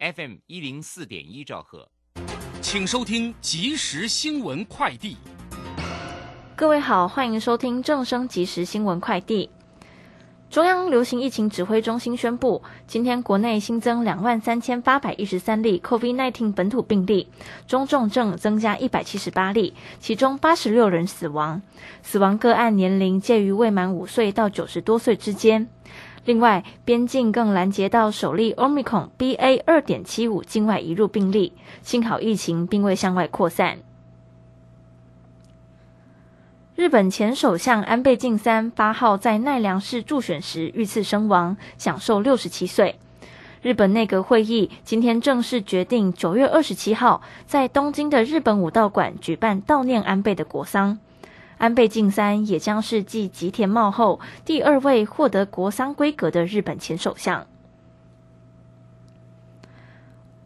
FM 一零四点一兆赫，请收听即时新闻快递。各位好，欢迎收听正声即时新闻快递。中央流行疫情指挥中心宣布，今天国内新增两万三千八百一十三例 COVID-19 本土病例，中重症增加一百七十八例，其中八十六人死亡，死亡个案年龄介于未满五岁到九十多岁之间。另外，边境更拦截到首例 Omicron BA 二点七五境外移入病例，幸好疫情并未向外扩散。日本前首相安倍晋三八号在奈良市助选时遇刺身亡，享受六十七岁。日本内阁会议今天正式决定，九月二十七号在东京的日本武道馆举办悼念安倍的国丧。安倍晋三也将是继吉田茂后第二位获得国丧规格的日本前首相。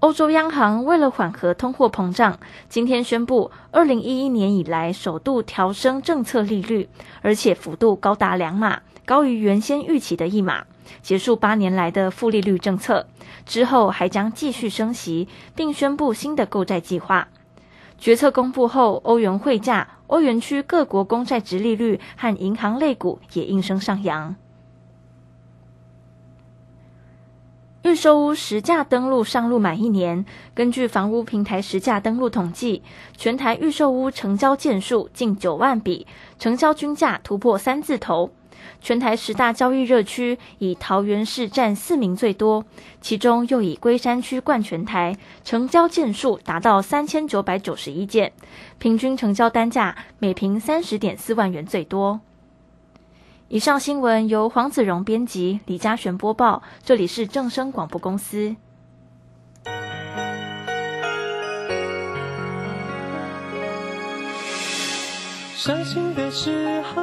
欧洲央行为了缓和通货膨胀，今天宣布，二零一一年以来首度调升政策利率，而且幅度高达两码，高于原先预期的一码，结束八年来的负利率政策。之后还将继续升息，并宣布新的购债计划。决策公布后，欧元汇价、欧元区各国公债值利率和银行类股也应声上扬。预售屋实价登录上路满一年，根据房屋平台实价登录统计，全台预售屋成交件数近九万笔，成交均价突破三字头。全台十大交易热区，以桃园市占四名最多，其中又以龟山区冠全台，成交件数达到三千九百九十一件，平均成交单价每平三十点四万元最多。以上新闻由黄子荣编辑，李嘉璇播报。这里是正声广播公司。伤心的时候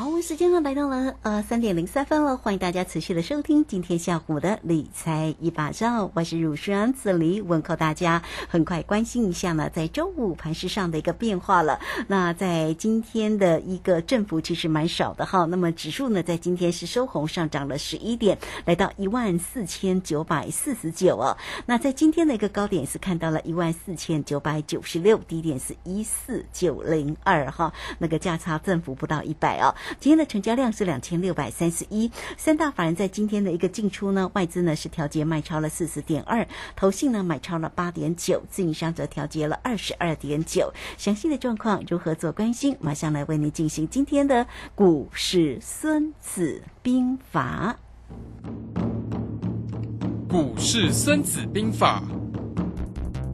好，我时间呢来到了呃三点零三分了，欢迎大家持续的收听今天下午的理财一把照，我是乳轩子里问候大家。很快关心一下呢，在周五盘市上的一个变化了。那在今天的一个振幅其实蛮少的哈，那么指数呢在今天是收红上涨了十一点，来到一万四千九百四十九哦。那在今天的一个高点是看到了一万四千九百九十六，低点是一四九零二哈，那个价差振幅不到一百哦。今天的成交量是两千六百三十一，三大法人在今天的一个进出呢，外资呢是调节卖超了四十点二，投信呢买超了八点九，自营商则调节了二十二点九。详细的状况如何做关心，马上来为您进行今天的股市孙子兵法。股市孙子兵法。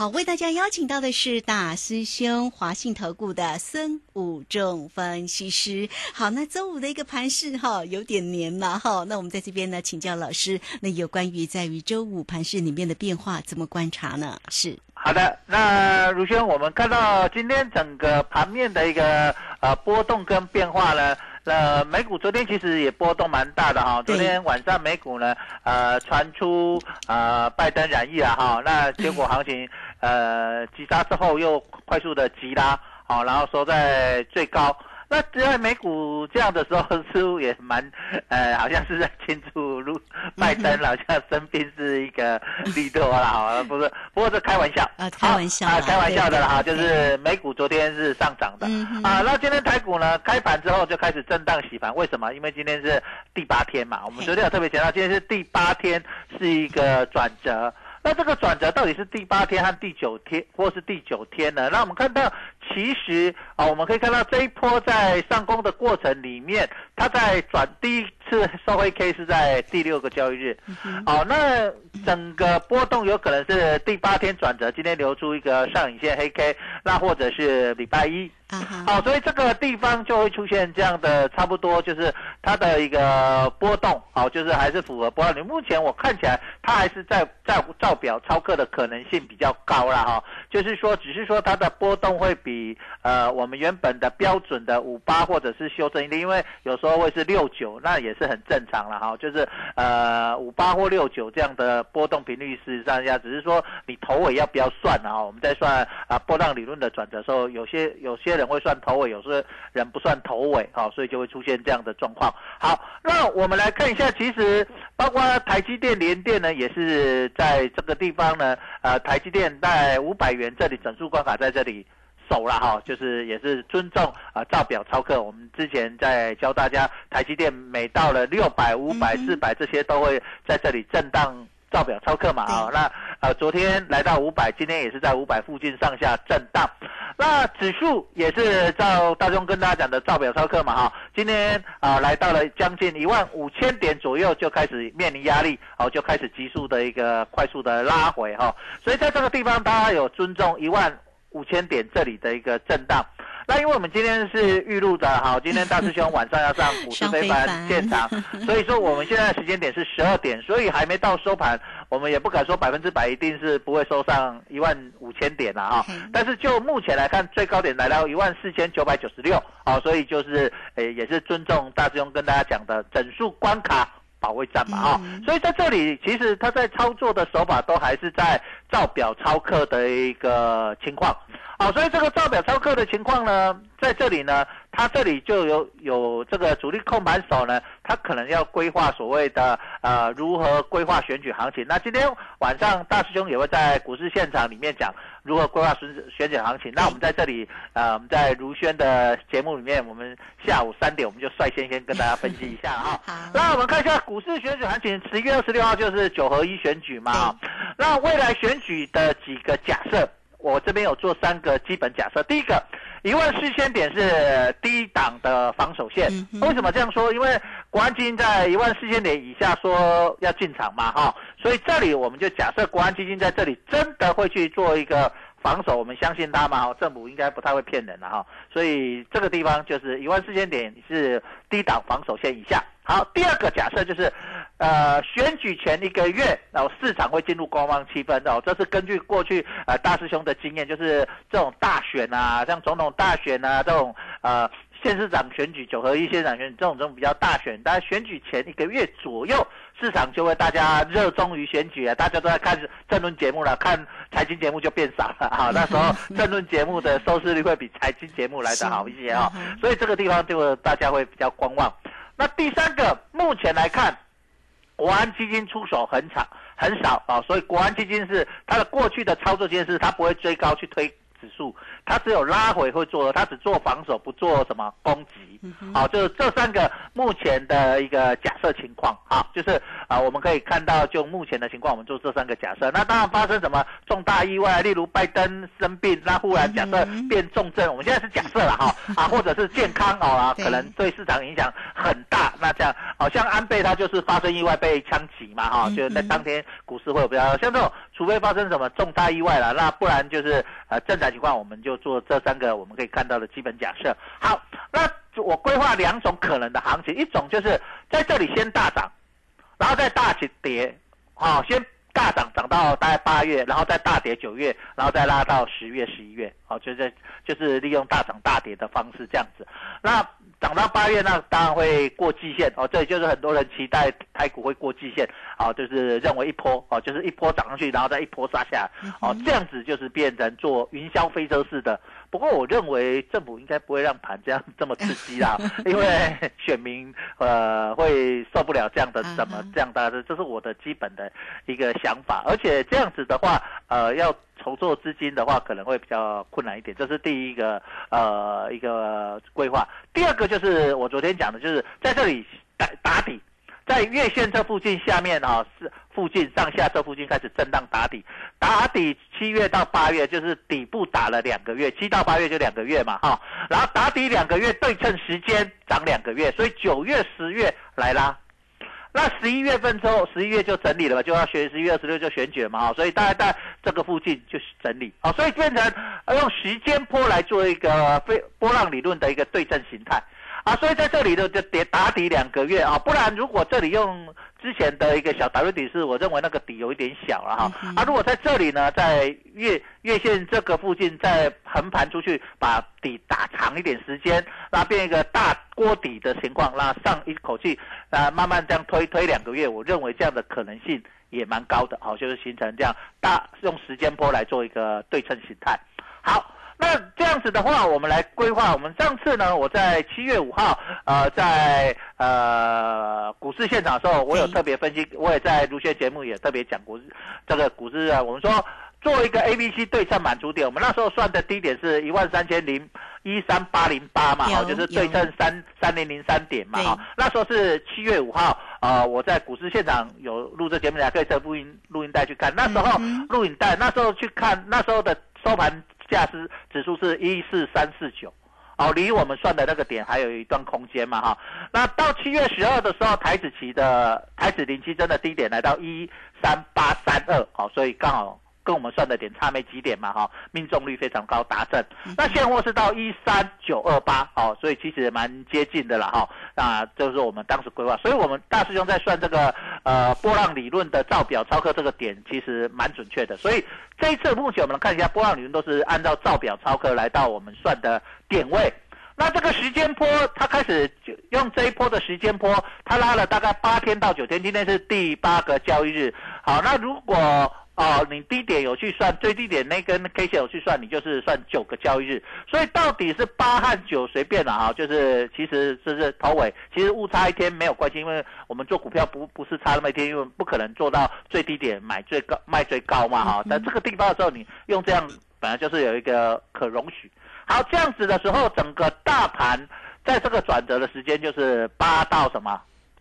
好，为大家邀请到的是大师兄华信投顾的孙武仲分析师。好，那周五的一个盘势哈，有点黏嘛哈。那我们在这边呢，请教老师，那有关于在于周五盘势里面的变化，怎么观察呢？是好的，那如轩，我们看到今天整个盘面的一个呃波动跟变化呢。那美股昨天其实也波动蛮大的哈，昨天晚上美股呢，呃，传出呃拜登染疫了哈，那结果行情呃急杀之后又快速的急拉，好，然后收在最高。那在美股这样的时候，似乎也蛮，呃，好像是在庆祝，如 拜登好像生病是一个利多了哈，不是，不过是开玩笑啊，开玩笑啊，开玩笑的啦哈，就是美股昨天是上涨的啊，那今天台股呢开盘之后就开始震荡洗盘，为什么？因为今天是第八天嘛，我们昨天有特别强调，今天是第八天是一个转折。那这个转折到底是第八天和第九天，或是第九天呢？那我们看到，其实啊，我们可以看到这一波在上攻的过程里面，它在转第一次收黑 K 是在第六个交易日，哦，那整个波动有可能是第八天转折，今天留出一个上影线黑 K，那或者是礼拜一。好，所以这个地方就会出现这样的，差不多就是它的一个波动，好，就是还是符合波你。目前我看起来，它还是在在照表超客的可能性比较高了哈。就是说，只是说它的波动会比呃我们原本的标准的五八或者是修正一点，因为有时候会是六九，那也是很正常了哈。就是呃五八或六九这样的波动频率，事实上下只是说你头尾要不要算啊？我们在算啊波浪理论的转折时候，有些有些。人会算头尾，有时人不算头尾，好，所以就会出现这样的状况。好，那我们来看一下，其实包括台积电、联电呢，也是在这个地方呢。呃，台积电在五百元这里整数关卡在这里守了哈，就是也是尊重啊，照表操课。我们之前在教大家，台积电每到了六百、五百、四百这些都会在这里震荡。照表超课嘛，啊，那呃，昨天来到五百，今天也是在五百附近上下震荡。那指数也是照大众跟大家讲的照表超课嘛，哈，今天啊来到了将近一万五千点左右，就开始面临压力，哦，就开始急速的一个快速的拉回哈。所以在这个地方，大家有尊重一万五千点这里的一个震荡。那因为我们今天是预录的，好，今天大师兄晚上要上股市非凡现场，所以说我们现在时间点是十二点，所以还没到收盘，我们也不敢说百分之百一定是不会收上一万五千点了啊。但是就目前来看，最高点来到一万四千九百九十六，好，所以就是诶也是尊重大师兄跟大家讲的整数关卡保卫战嘛啊。所以在这里其实他在操作的手法都还是在照表操课的一个情况。好，所以这个造表超课的情况呢，在这里呢，它这里就有有这个主力控盘手呢，他可能要规划所谓的呃如何规划选举行情。那今天晚上大师兄也会在股市现场里面讲如何规划选选举行情。那我们在这里呃我们在如轩的节目里面，我们下午三点我们就率先先跟大家分析一下哈。好，那我们看一下股市选举行情，十一月二十六号就是九合一选举嘛。那未来选举的几个假设。我这边有做三个基本假设，第一个，一万四千点是低档的防守线。为什么这样说？因为国安基金在一万四千点以下说要进场嘛，哈，所以这里我们就假设国安基金在这里真的会去做一个防守，我们相信他嘛，政府应该不太会骗人了哈，所以这个地方就是一万四千点是低档防守线以下。好，第二个假设就是，呃，选举前一个月，然后市场会进入观望气氛哦。这是根据过去呃大师兄的经验，就是这种大选啊，像总统大选啊，这种呃县市长选举、九合一县长选举这种这种比较大选，大家选举前一个月左右，市场就会大家热衷于选举啊，大家都在看政论节目了，看财经节目就变少了哈。那时候政论节目的收视率会比财经节目来的好一些 啊，所以这个地方就大家会比较观望。那第三个，目前来看，国安基金出手很少很少啊，所以国安基金是它的过去的操作，经验是，它不会追高去推指数，它只有拉回会做，它只做防守不做什么攻击。好，就是这三个目前的一个假设情况啊，就是啊，我们可以看到就目前的情况，我们做这三个假设。那当然发生什么重大意外，例如拜登生病，那忽然假设变重症，我们现在是假设了哈啊，或者是健康哦啊，可能对市场影响很大。那这样，好像安倍他就是发生意外被枪击嘛哈，就是在当天股市会有比较像这种，除非发生什么重大意外了，那不然就是呃正常情况，我们就就做这三个我们可以看到的基本假设。好，那。我规划两种可能的行情，一种就是在这里先大涨，然后再大起跌，好，先大涨涨到大概八月，然后再大跌九月，然后再拉到十月、十一月，好，就是就是利用大涨大跌的方式这样子。那涨到八月，那当然会过季线哦，这就是很多人期待台股会过季线，哦，就是认为一波哦，就是一波涨上去，然后再一波杀下来，哦，这样子就是变成做云霄飞车式的。不过我认为政府应该不会让盘这样这么刺激啦，因为选民呃会受不了这样的怎么这样的，这是我的基本的一个想法。而且这样子的话，呃，要筹措资金的话，可能会比较困难一点。这是第一个呃一个规划。第二个就是我昨天讲的，就是在这里打打底。在月线这附近下面啊，是附近上下这附近开始震荡打底，打底七月到八月就是底部打了两个月，七到八月就两个月嘛哈，然后打底两个月对称时间涨两个月，所以九月十月来啦，那十一月份之后十一月就整理了嘛，就要选十一月二十六就选举嘛哈，所以大家在这个附近就是整理。啊，所以变成用时间波来做一个非波浪理论的一个对称形态。啊，所以在这里呢，就跌打底两个月啊，不然如果这里用之前的一个小 W 底是，我认为那个底有一点小了哈。啊，如果在这里呢，在月月线这个附近再横盘出去，把底打长一点时间，那变一个大锅底的情况，那上一口气啊，慢慢这样推推两个月，我认为这样的可能性也蛮高的，好，就是形成这样大用时间波来做一个对称形态，好。那这样子的话，我们来规划。我们上次呢，我在七月五号，呃，在呃股市现场的时候，我有特别分析，我也在卢轩节目也特别讲股市这个股市啊。我们说做一个 A、B、C 对称满足点，我们那时候算的低点是一万三千零一三八零八嘛，哈，就是对称三三零零三点嘛，哈。那时候是七月五号，呃，我在股市现场有录这节目，大家可以在录音录音带去看。那时候录影带，那时候去看那时候的收盘。价值指数是一四三四九，哦，离我们算的那个点还有一段空间嘛哈。那到七月十二的时候，台子期的台子零七真的低点来到一三八三二，好，所以刚好。跟我们算的点差没几点嘛，哈，命中率非常高，达正。那现货是到一三九二八，哦，所以其实蛮接近的了，哈。那就是我们当时规划，所以我们大师兄在算这个呃波浪理论的造表超课这个点，其实蛮准确的。所以这一次目前我们看一下波浪理论都是按照造表超课来到我们算的点位。那这个时间波，它开始就用这一波的时间波，它拉了大概八天到九天，今天是第八个交易日。好，那如果哦，你低点有去算，最低点那根 K 线有去算，你就是算九个交易日。所以到底是八和九随便了哈，就是其实这是头尾，其实误差一天没有关系，因为我们做股票不不是差那么一天，因为不可能做到最低点买最高卖最高嘛哈。但这个地方的时候，你用这样本来就是有一个可容许。好，这样子的时候，整个大盘在这个转折的时间就是八到什么？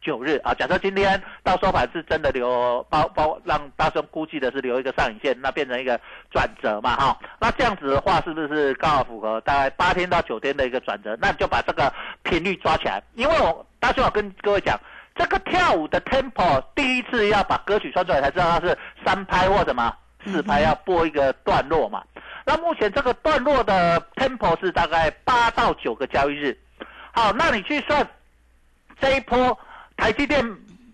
九日啊，假设今天到收盘是真的留包包，让大兄估计的是留一个上影线，那变成一个转折嘛，哈，那这样子的话是不是刚好符合大概八天到九天的一个转折？那你就把这个频率抓起来，因为我大兄我跟各位讲，这个跳舞的 tempo 第一次要把歌曲穿出来才知道它是三拍或什么四拍，要播一个段落嘛。那目前这个段落的 tempo 是大概八到九个交易日，好，那你去算这一波。台积电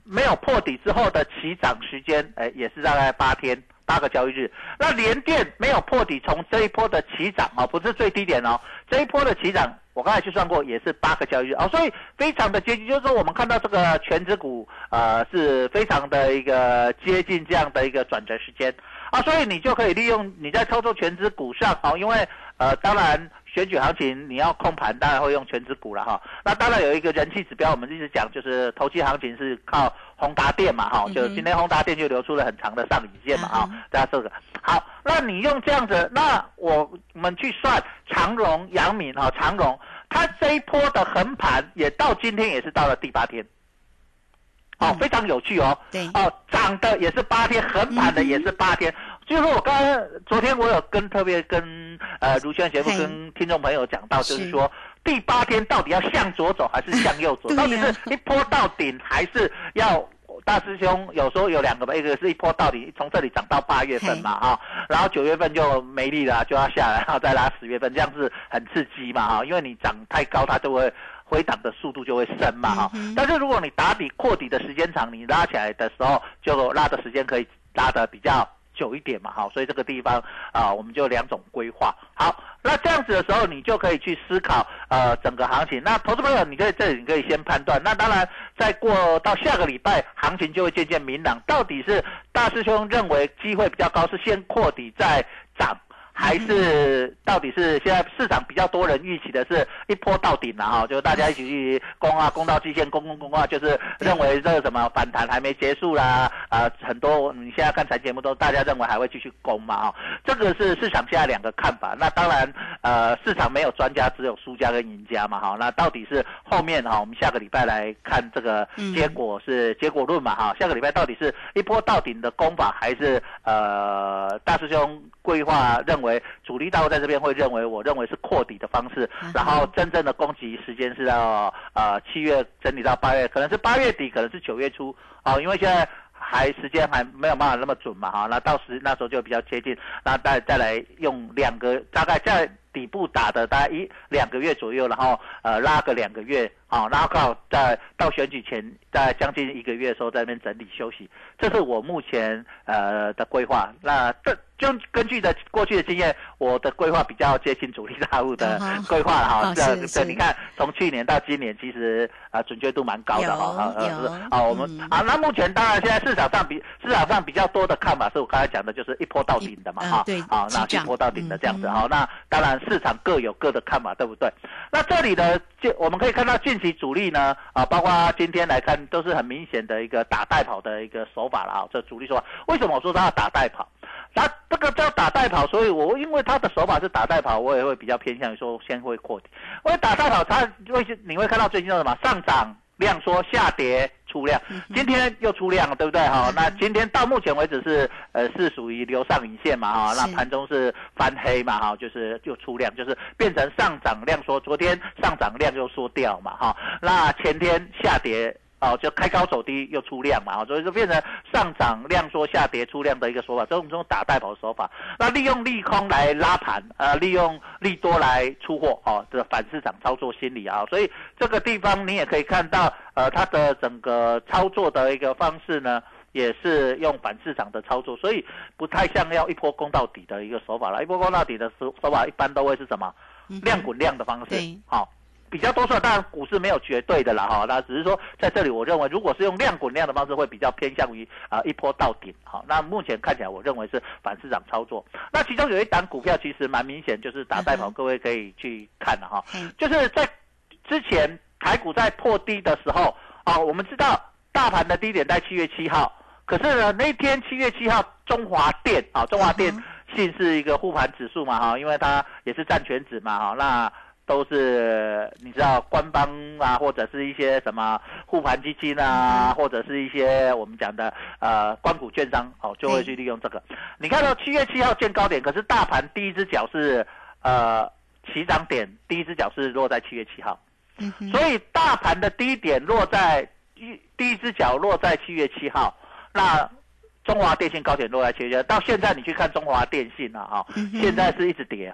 没有破底之后的起涨时间，哎，也是大概八天八个交易日。那联电没有破底，从这一波的起涨啊，不是最低点哦，这一波的起涨，我刚才去算过，也是八个交易日啊，所以非常的接近。就是说，我们看到这个全指股，呃，是非常的一个接近这样的一个转折时间啊，所以你就可以利用你在操作全指股上啊，因为呃，当然选举行情你要控盘，当然会用全指股了哈。那当然有一个人气指标，我们一直讲就是投机行情是靠宏达电嘛哈，就今天宏达电就流出了很长的上影线嘛哈，大家这个好。那你用这样子，那我们去算长荣、阳明哈，长荣它这一波的横盘也到今天也是到了第八天，哦，非常有趣哦。对。哦，涨的也是八天，横盘的也是八天。就是我刚刚昨天我有跟特别跟呃卢轩节目跟听众朋友讲到，就是说第八天到底要向左走还是向右走？到底是一波到顶还是要大师兄有时候有两个吧，一个是一波到底从这里涨到八月份嘛啊，然后九月份就没力了，就要下来，然后再拉十月份，这样子很刺激嘛哈，因为你涨太高，它就会回档的速度就会升嘛哈。但是如果你打底扩底的时间长，你拉起来的时候就拉的时间可以拉的比较。久一点嘛，好，所以这个地方啊，我们就两种规划。好，那这样子的时候，你就可以去思考呃整个行情。那投资朋友，你可以这里你可以先判断。那当然，再过到下个礼拜，行情就会渐渐明朗。到底是大师兄认为机会比较高，是先扩底再涨？还是到底是现在市场比较多人预期的是一波到顶了哈，就大家一起去攻啊，攻到极限，攻攻攻啊，就是认为这个什么反弹还没结束啦，啊，很多你现在看财节目都大家认为还会继续攻嘛哈，这个是市场现在两个看法。那当然，呃，市场没有专家，只有输家跟赢家嘛哈。那到底是后面哈，我们下个礼拜来看这个结果是结果论嘛哈。下个礼拜到底是一波到顶的攻法，还是呃大师兄规划认为？主力大户在这边会认为，我认为是扩底的方式，然后真正的攻击时间是要呃七月整理到八月，可能是八月底，可能是九月初啊，因为现在还时间还没有办法那么准嘛哈，那到时那时候就比较接近，那再再来用两个大概在底部打的大概一两个月左右，然后呃拉个两个月啊，然后好在到选举前在将近一个月的时候在那边整理休息，这是我目前呃的规划，那这。就根据的过去的经验，我的规划比较接近主力大户的规划了哈。这这你看，从去年到今年，其实啊准确度蛮高的哈。有啊，我们啊，那目前当然现在市场上比市场上比较多的看法，是我刚才讲的，就是一波到顶的嘛哈。对，啊，那一波到顶的这样子哈。那当然市场各有各的看法，对不对？那这里的就我们可以看到近期主力呢啊，包括今天来看，都是很明显的一个打带跑的一个手法了啊。这主力说，为什么我说他要打带跑？他这个叫打带跑，所以我因为他的手法是打带跑，我也会比较偏向于说先会扩底。因为打带跑，它会你会看到最近什么上涨量缩，下跌出量，今天又出量了，对不对哈？那今天到目前为止是呃是属于留上影线嘛哈？那盘中是翻黑嘛哈？就是又出量，就是变成上涨量缩，昨天上涨量又缩掉嘛哈？那前天下跌。哦，就开高走低又出量嘛，所以就变成上涨量缩下跌出量的一个说法，这种这种打带跑的手法。那利用利空来拉盘，呃，利用利多来出货，哦，这反市场操作心理啊，所以这个地方你也可以看到，呃，它的整个操作的一个方式呢，也是用反市场的操作，所以不太像要一波攻到底的一个手法了。一波攻到底的手手法一般都会是什么？量滚量的方式，好。比较多数，当然股市没有绝对的啦，哈，那只是说在这里，我认为如果是用量滚量的方式，会比较偏向于啊一波到顶，好，那目前看起来，我认为是反市场操作。那其中有一档股票其实蛮明显，就是打带跑，各位可以去看的哈，就是在之前台股在破低的时候啊，我们知道大盘的低点在七月七号，可是呢那天七月七号中华电啊，中华电信是一个护盘指数嘛，哈，因为它也是占全指嘛，哈，那。都是你知道官方啊，或者是一些什么护盘基金啊，或者是一些我们讲的呃关股券商哦，就会去利用这个。你看到七月七号见高点，可是大盘第一只脚是呃起涨点，第一只脚是落在七月七号，所以大盘的低点落在一第一只脚落在七月七号，那中华电信高点落在七月，到现在你去看中华电信了哈，现在是一直跌。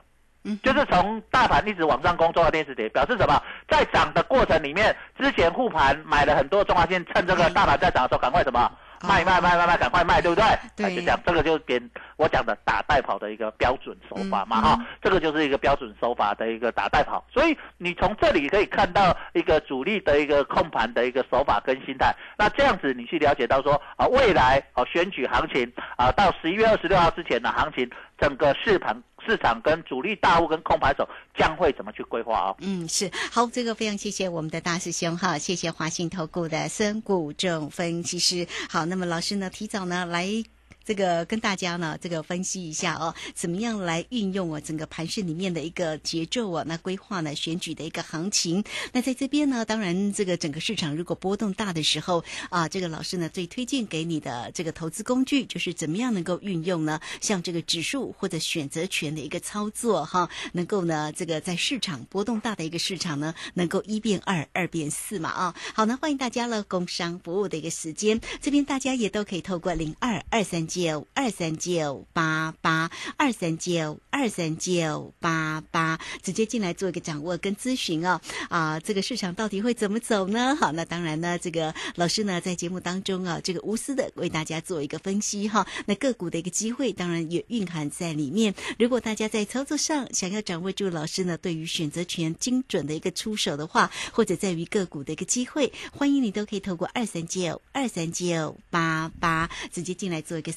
就是从大盘一直往上攻，中华电视跌，表示什么？在涨的过程里面，之前护盘买了很多中华线，趁这个大盘在涨的时候，赶快什么？卖卖卖卖卖，赶快卖，对不对？对，就讲这个就点我讲的打带跑的一个标准手法嘛，哈，这个就是一个标准手法的一个打带跑。所以你从这里可以看到一个主力的一个控盘的一个手法跟心态。那这样子你去了解到说啊，未来啊选举行情啊，到十一月二十六号之前的行情，整个市盘市场跟主力大户跟空盘手将会怎么去规划啊？嗯，是好，这个非常谢谢我们的大师兄哈，谢谢华信投顾的孙谷正分析师。好，那么老师呢，提早呢来。这个跟大家呢，这个分析一下哦，怎么样来运用啊整个盘市里面的一个节奏啊，那规划呢选举的一个行情。那在这边呢，当然这个整个市场如果波动大的时候啊，这个老师呢最推荐给你的这个投资工具就是怎么样能够运用呢？像这个指数或者选择权的一个操作哈，能够呢这个在市场波动大的一个市场呢，能够一变二，二变四嘛啊。好，那欢迎大家了，工商服务的一个时间，这边大家也都可以透过零二二三。九二三九八八二三九二三九八八，直接进来做一个掌握跟咨询哦。啊，这个市场到底会怎么走呢？好，那当然呢，这个老师呢在节目当中啊，这个无私的为大家做一个分析哈。那个股的一个机会，当然也蕴含在里面。如果大家在操作上想要掌握住老师呢对于选择权精准的一个出手的话，或者在于个股的一个机会，欢迎你都可以透过二三九二三九八八直接进来做一个。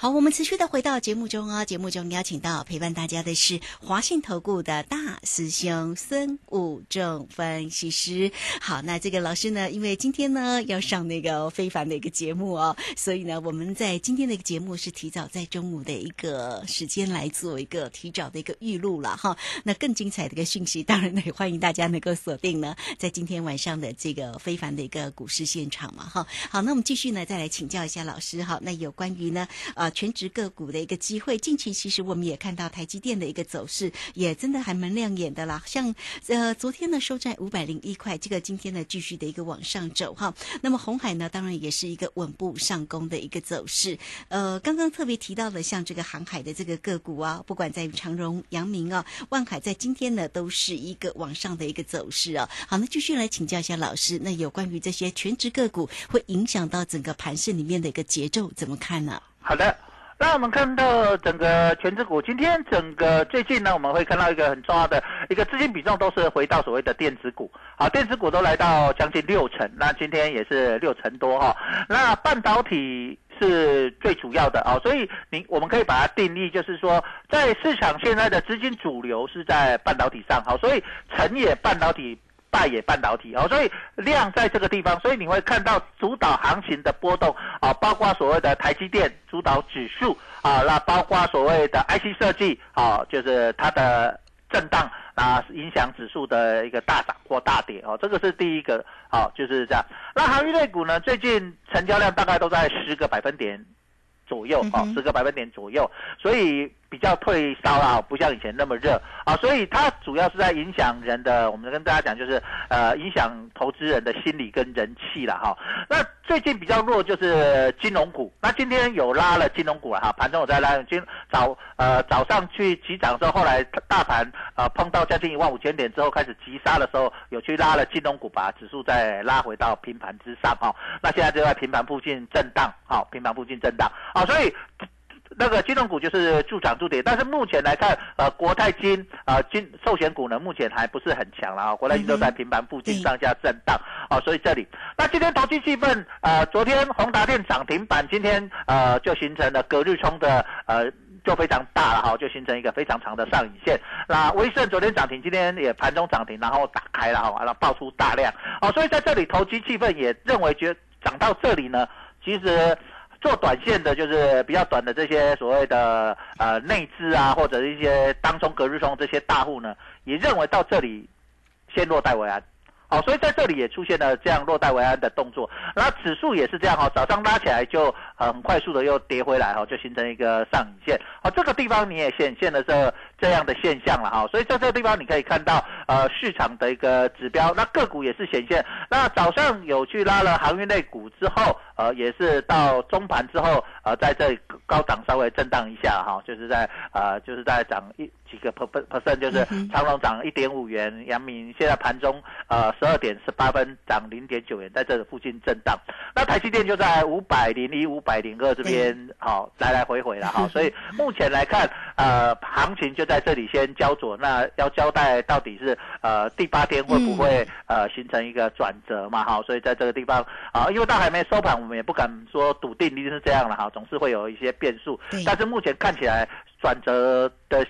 好，我们持续的回到节目中啊，节目中邀请到陪伴大家的是华信投顾的大师兄孙武正分析师。好，那这个老师呢，因为今天呢要上那个非凡的一个节目哦，所以呢，我们在今天的一个节目是提早在中午的一个时间来做一个提早的一个预录了哈。那更精彩的一个讯息，当然也欢迎大家能够锁定呢，在今天晚上的这个非凡的一个股市现场嘛哈。好，那我们继续呢，再来请教一下老师哈。那有关于呢，呃。全职个股的一个机会，近期其实我们也看到台积电的一个走势，也真的还蛮亮眼的啦。像呃昨天呢收在五百零一块，这个今天呢继续的一个往上走哈。那么红海呢，当然也是一个稳步上攻的一个走势。呃，刚刚特别提到了像这个航海的这个个股啊，不管在长荣、阳明啊、万海，在今天呢都是一个往上的一个走势啊。好，那继续来请教一下老师，那有关于这些全职个股会影响到整个盘市里面的一个节奏，怎么看呢？好的。那我们看到整个全指股，今天整个最近呢，我们会看到一个很重要的一个资金比重都是回到所谓的电子股，好，电子股都来到将近六成，那今天也是六成多哈。那半导体是最主要的啊，所以你我们可以把它定义，就是说在市场现在的资金主流是在半导体上，好，所以成也半导体。败也半导体哦，所以量在这个地方，所以你会看到主导行情的波动啊，包括所谓的台积电主导指数啊，那包括所谓的 IC 设计啊，就是它的震荡啊，影响指数的一个大涨或大跌哦，这个是第一个啊，就是这样。那航运类股呢，最近成交量大概都在十个百分点左右啊，十个百分点左右，所以。比较退烧了，不像以前那么热啊，所以它主要是在影响人的。我们跟大家讲，就是呃，影响投资人的心理跟人气了哈。那最近比较弱就是金融股，那今天有拉了金融股了哈，盘中我在拉。今早呃早上去急涨的时候，后来大盘呃碰到将近一万五千点之后开始急杀的时候，有去拉了金融股，把指数再拉回到平盘之上哈。那现在就在平盘附近震荡，好，平盘附近震荡啊，所以。那个金融股就是助涨助跌，但是目前来看，呃，国泰金啊，金寿险股呢，目前还不是很强了啊，国泰金都在平盘附近上下震荡啊，所以这里，那今天投机气氛，呃，昨天宏达电涨停板，今天呃就形成了隔日冲的呃就非常大了哈，就形成一个非常长的上影线。那威盛昨天涨停，今天也盘中涨停，然后打开了哈，完了爆出大量啊，所以在这里投机气氛也认为，觉涨到这里呢，其实。做短线的，就是比较短的这些所谓的呃内资啊，或者一些当中隔日冲这些大户呢，也认为到这里先落袋为安，好，所以在这里也出现了这样落袋为安的动作。那指数也是这样哈，早上拉起来就很快速的又跌回来哈，就形成一个上影线。好，这个地方你也显现的是这样的现象了哈。所以在这个地方你可以看到呃市场的一个指标，那个股也是显现。那早上有去拉了航运类股之后，呃也是到中盘之后，呃在这里高涨稍微震荡一下哈，就是在呃就是在涨一。几个 per percent 就是长隆涨一点五元，阳明现在盘中呃十二点十八分涨零点九元，在这个附近震荡。那台积电就在五百零一、五百零二这边好来来回回了哈，所以目前来看呃行情就在这里先焦灼。那要交代到底是呃第八天会不会呃形成一个转折嘛哈？所以在这个地方啊，因为到还没收盘，我们也不敢说笃定一定是这样了哈，总是会有一些变数。但是目前看起来转折的。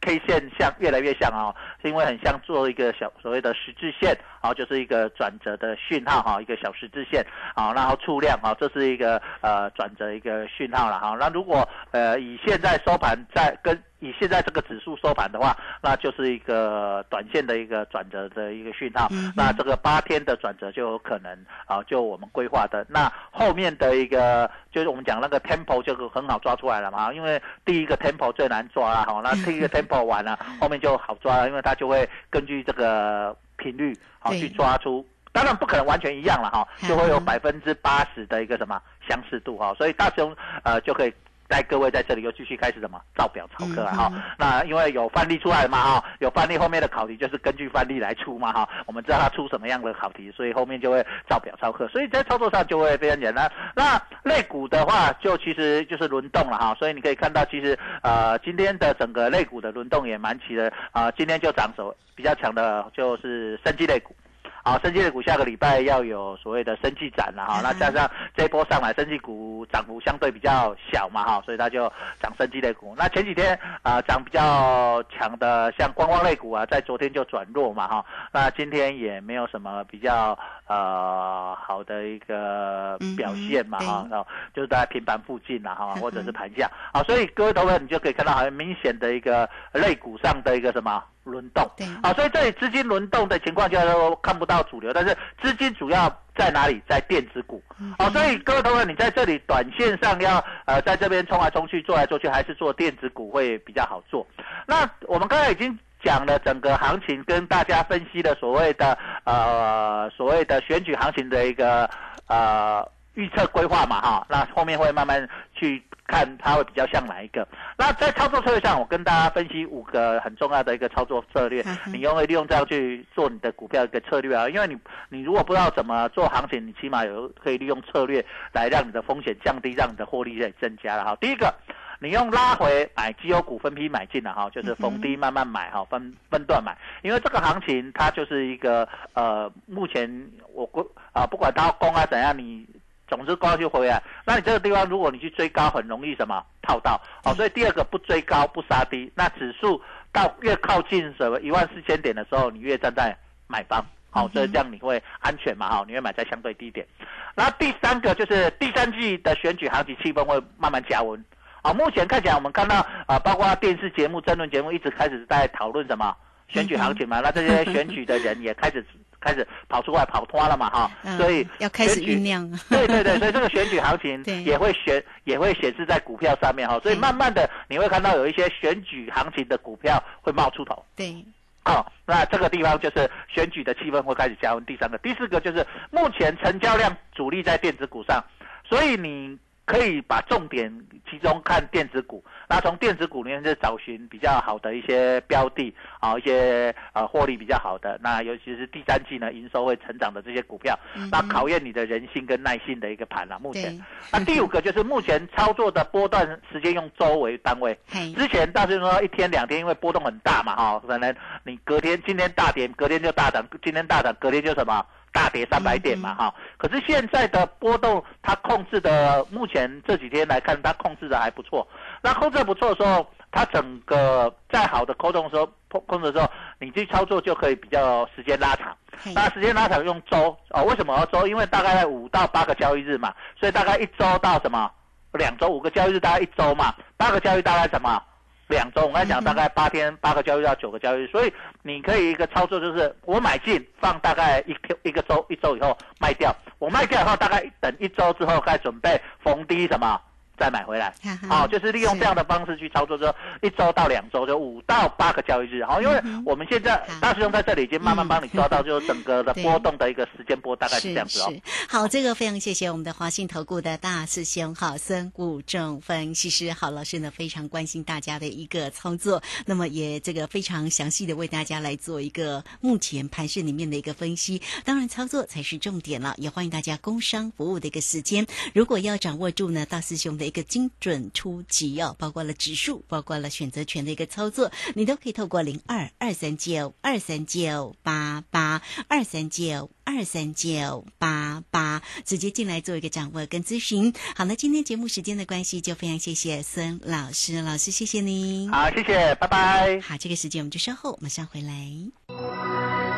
K 线像越来越像啊，是因为很像做一个小所谓的十字线，啊，就是一个转折的讯号哈，一个小十字线，啊，然后出量啊，这是一个呃转折一个讯号了哈。那如果呃以现在收盘在跟以现在这个指数收盘的话，那就是一个短线的一个转折的一个讯号。那这个八天的转折就有可能啊，就我们规划的那后面的一个，就是我们讲那个 tempo 就很好抓出来了嘛。因为第一个 tempo 最难抓了哈，那第一个 tempo 完了，后面就好抓了，因为它就会根据这个频率好去抓出，当然不可能完全一样了哈，就会有百分之八十的一个什么相似度哈，所以大雄呃就可以。带各位在这里又继续开始什么造表操课啊哈，那因为有范例出来嘛哈，有范例后面的考题就是根据范例来出嘛哈，我们知道它出什么样的考题，所以后面就会造表操课，所以在操作上就会非常简单。那类股的话，就其实就是轮动了哈，所以你可以看到，其实呃今天的整个类股的轮动也蛮齐的啊，今天就涨手比较强的就是生技类股。好，生技股下个礼拜要有所谓的生技展了哈，那加上这一波上来，生技股涨幅相对比较小嘛哈，所以它就涨生技类股。那前几天啊涨比较强的，像观光类股啊，在昨天就转弱嘛哈，那今天也没有什么比较呃好的一个表现嘛哈，然后就是在平盘附近了哈，或者是盘下。好，所以各位投资你就可以看到很明显的一个类股上的一个什么？轮动，对，啊，所以这里资金轮动的情况下都看不到主流，但是资金主要在哪里？在电子股，啊，所以各位同学，你在这里短线上要呃在这边冲来冲去，做来做去，还是做电子股会比较好做。那我们刚才已经讲了整个行情，跟大家分析了所谓的呃所谓的选举行情的一个呃预测规划嘛，哈，那后面会慢慢去。看它会比较像哪一个？那在操作策略上，我跟大家分析五个很重要的一个操作策略，你用会利用这样去做你的股票一个策略啊。因为你你如果不知道怎么做行情，你起码有可以利用策略来让你的风险降低，让你的获利在增加了哈。第一个，你用拉回买绩优股分批买进了哈，就是逢低慢慢买哈，分分段买。因为这个行情它就是一个呃，目前我估啊，不管它攻啊怎样，你。总之高就回来，那你这个地方如果你去追高，很容易什么？套到。哦。所以第二个不追高不杀低，那指数到越靠近什么一万四千点的时候，你越站在买方，好，所以这样你会安全嘛，哈，你会买在相对低点。然后第三个就是第三季的选举行情气氛会慢慢加温，啊，目前看起来我们看到啊，包括电视节目、争论节目一直开始在讨论什么？选举行情嘛，那这些选举的人也开始。开始跑出来跑脱了嘛哈，所以要开始酝酿。对对对，所以这个选举行情也会显也会显示在股票上面哈，所以慢慢的你会看到有一些选举行情的股票会冒出头。对，好，那这个地方就是选举的气氛会开始加温。第三个、第四个就是目前成交量主力在电子股上，所以你。可以把重点集中看电子股，那从电子股里面就找寻比较好的一些标的啊，一些呃获利比较好的，那尤其是第三季呢营收会成长的这些股票，那考验你的人性跟耐心的一个盘了。目前，那第五个就是目前操作的波段时间用周为单位，之前大致说一天两天，因为波动很大嘛哈，可能你隔天今天大跌，隔天就大涨，今天大涨，隔天就什么？大跌三百点嘛，哈，可是现在的波动，它控制的目前这几天来看，它控制的还不错。那控制不错的时候，它整个再好的扣动的时候，控 控制的时候，你去操作就可以比较时间拉长。那时间拉长用周哦，为什么要周？因为大概五到八个交易日嘛，所以大概一周到什么两周，五个交易日大概一周嘛，八个交易大概什么？两周，我刚才讲大概八天，八个交易到九个交易日，所以你可以一个操作就是我买进放大概一一个周，一周以后卖掉，我卖掉以后大概等一周之后该准备逢低什么再买回来，好，就是利用这样的方式去操作，之后一周到两周，就五到八个交易日，好，因为我们现在大师兄在这里已经慢慢帮你抓到，就是整个的波动的一个时间波，大概是这样子哦。好，这个非常谢谢我们的华信投顾的大师兄，好，孙武正分析师，好，老师呢非常关心大家的一个操作，那么也这个非常详细的为大家来做一个目前盘市里面的一个分析，当然操作才是重点了，也欢迎大家工商服务的一个时间，如果要掌握住呢大师兄的。一个精准出击哦，包括了指数，包括了选择权的一个操作，你都可以透过零二二三九二三九八八二三九二三九八八直接进来做一个掌握跟咨询。好了，今天节目时间的关系，就非常谢谢孙老师，老师谢谢您。好，谢谢，拜拜。好，这个时间我们就稍后马上回来。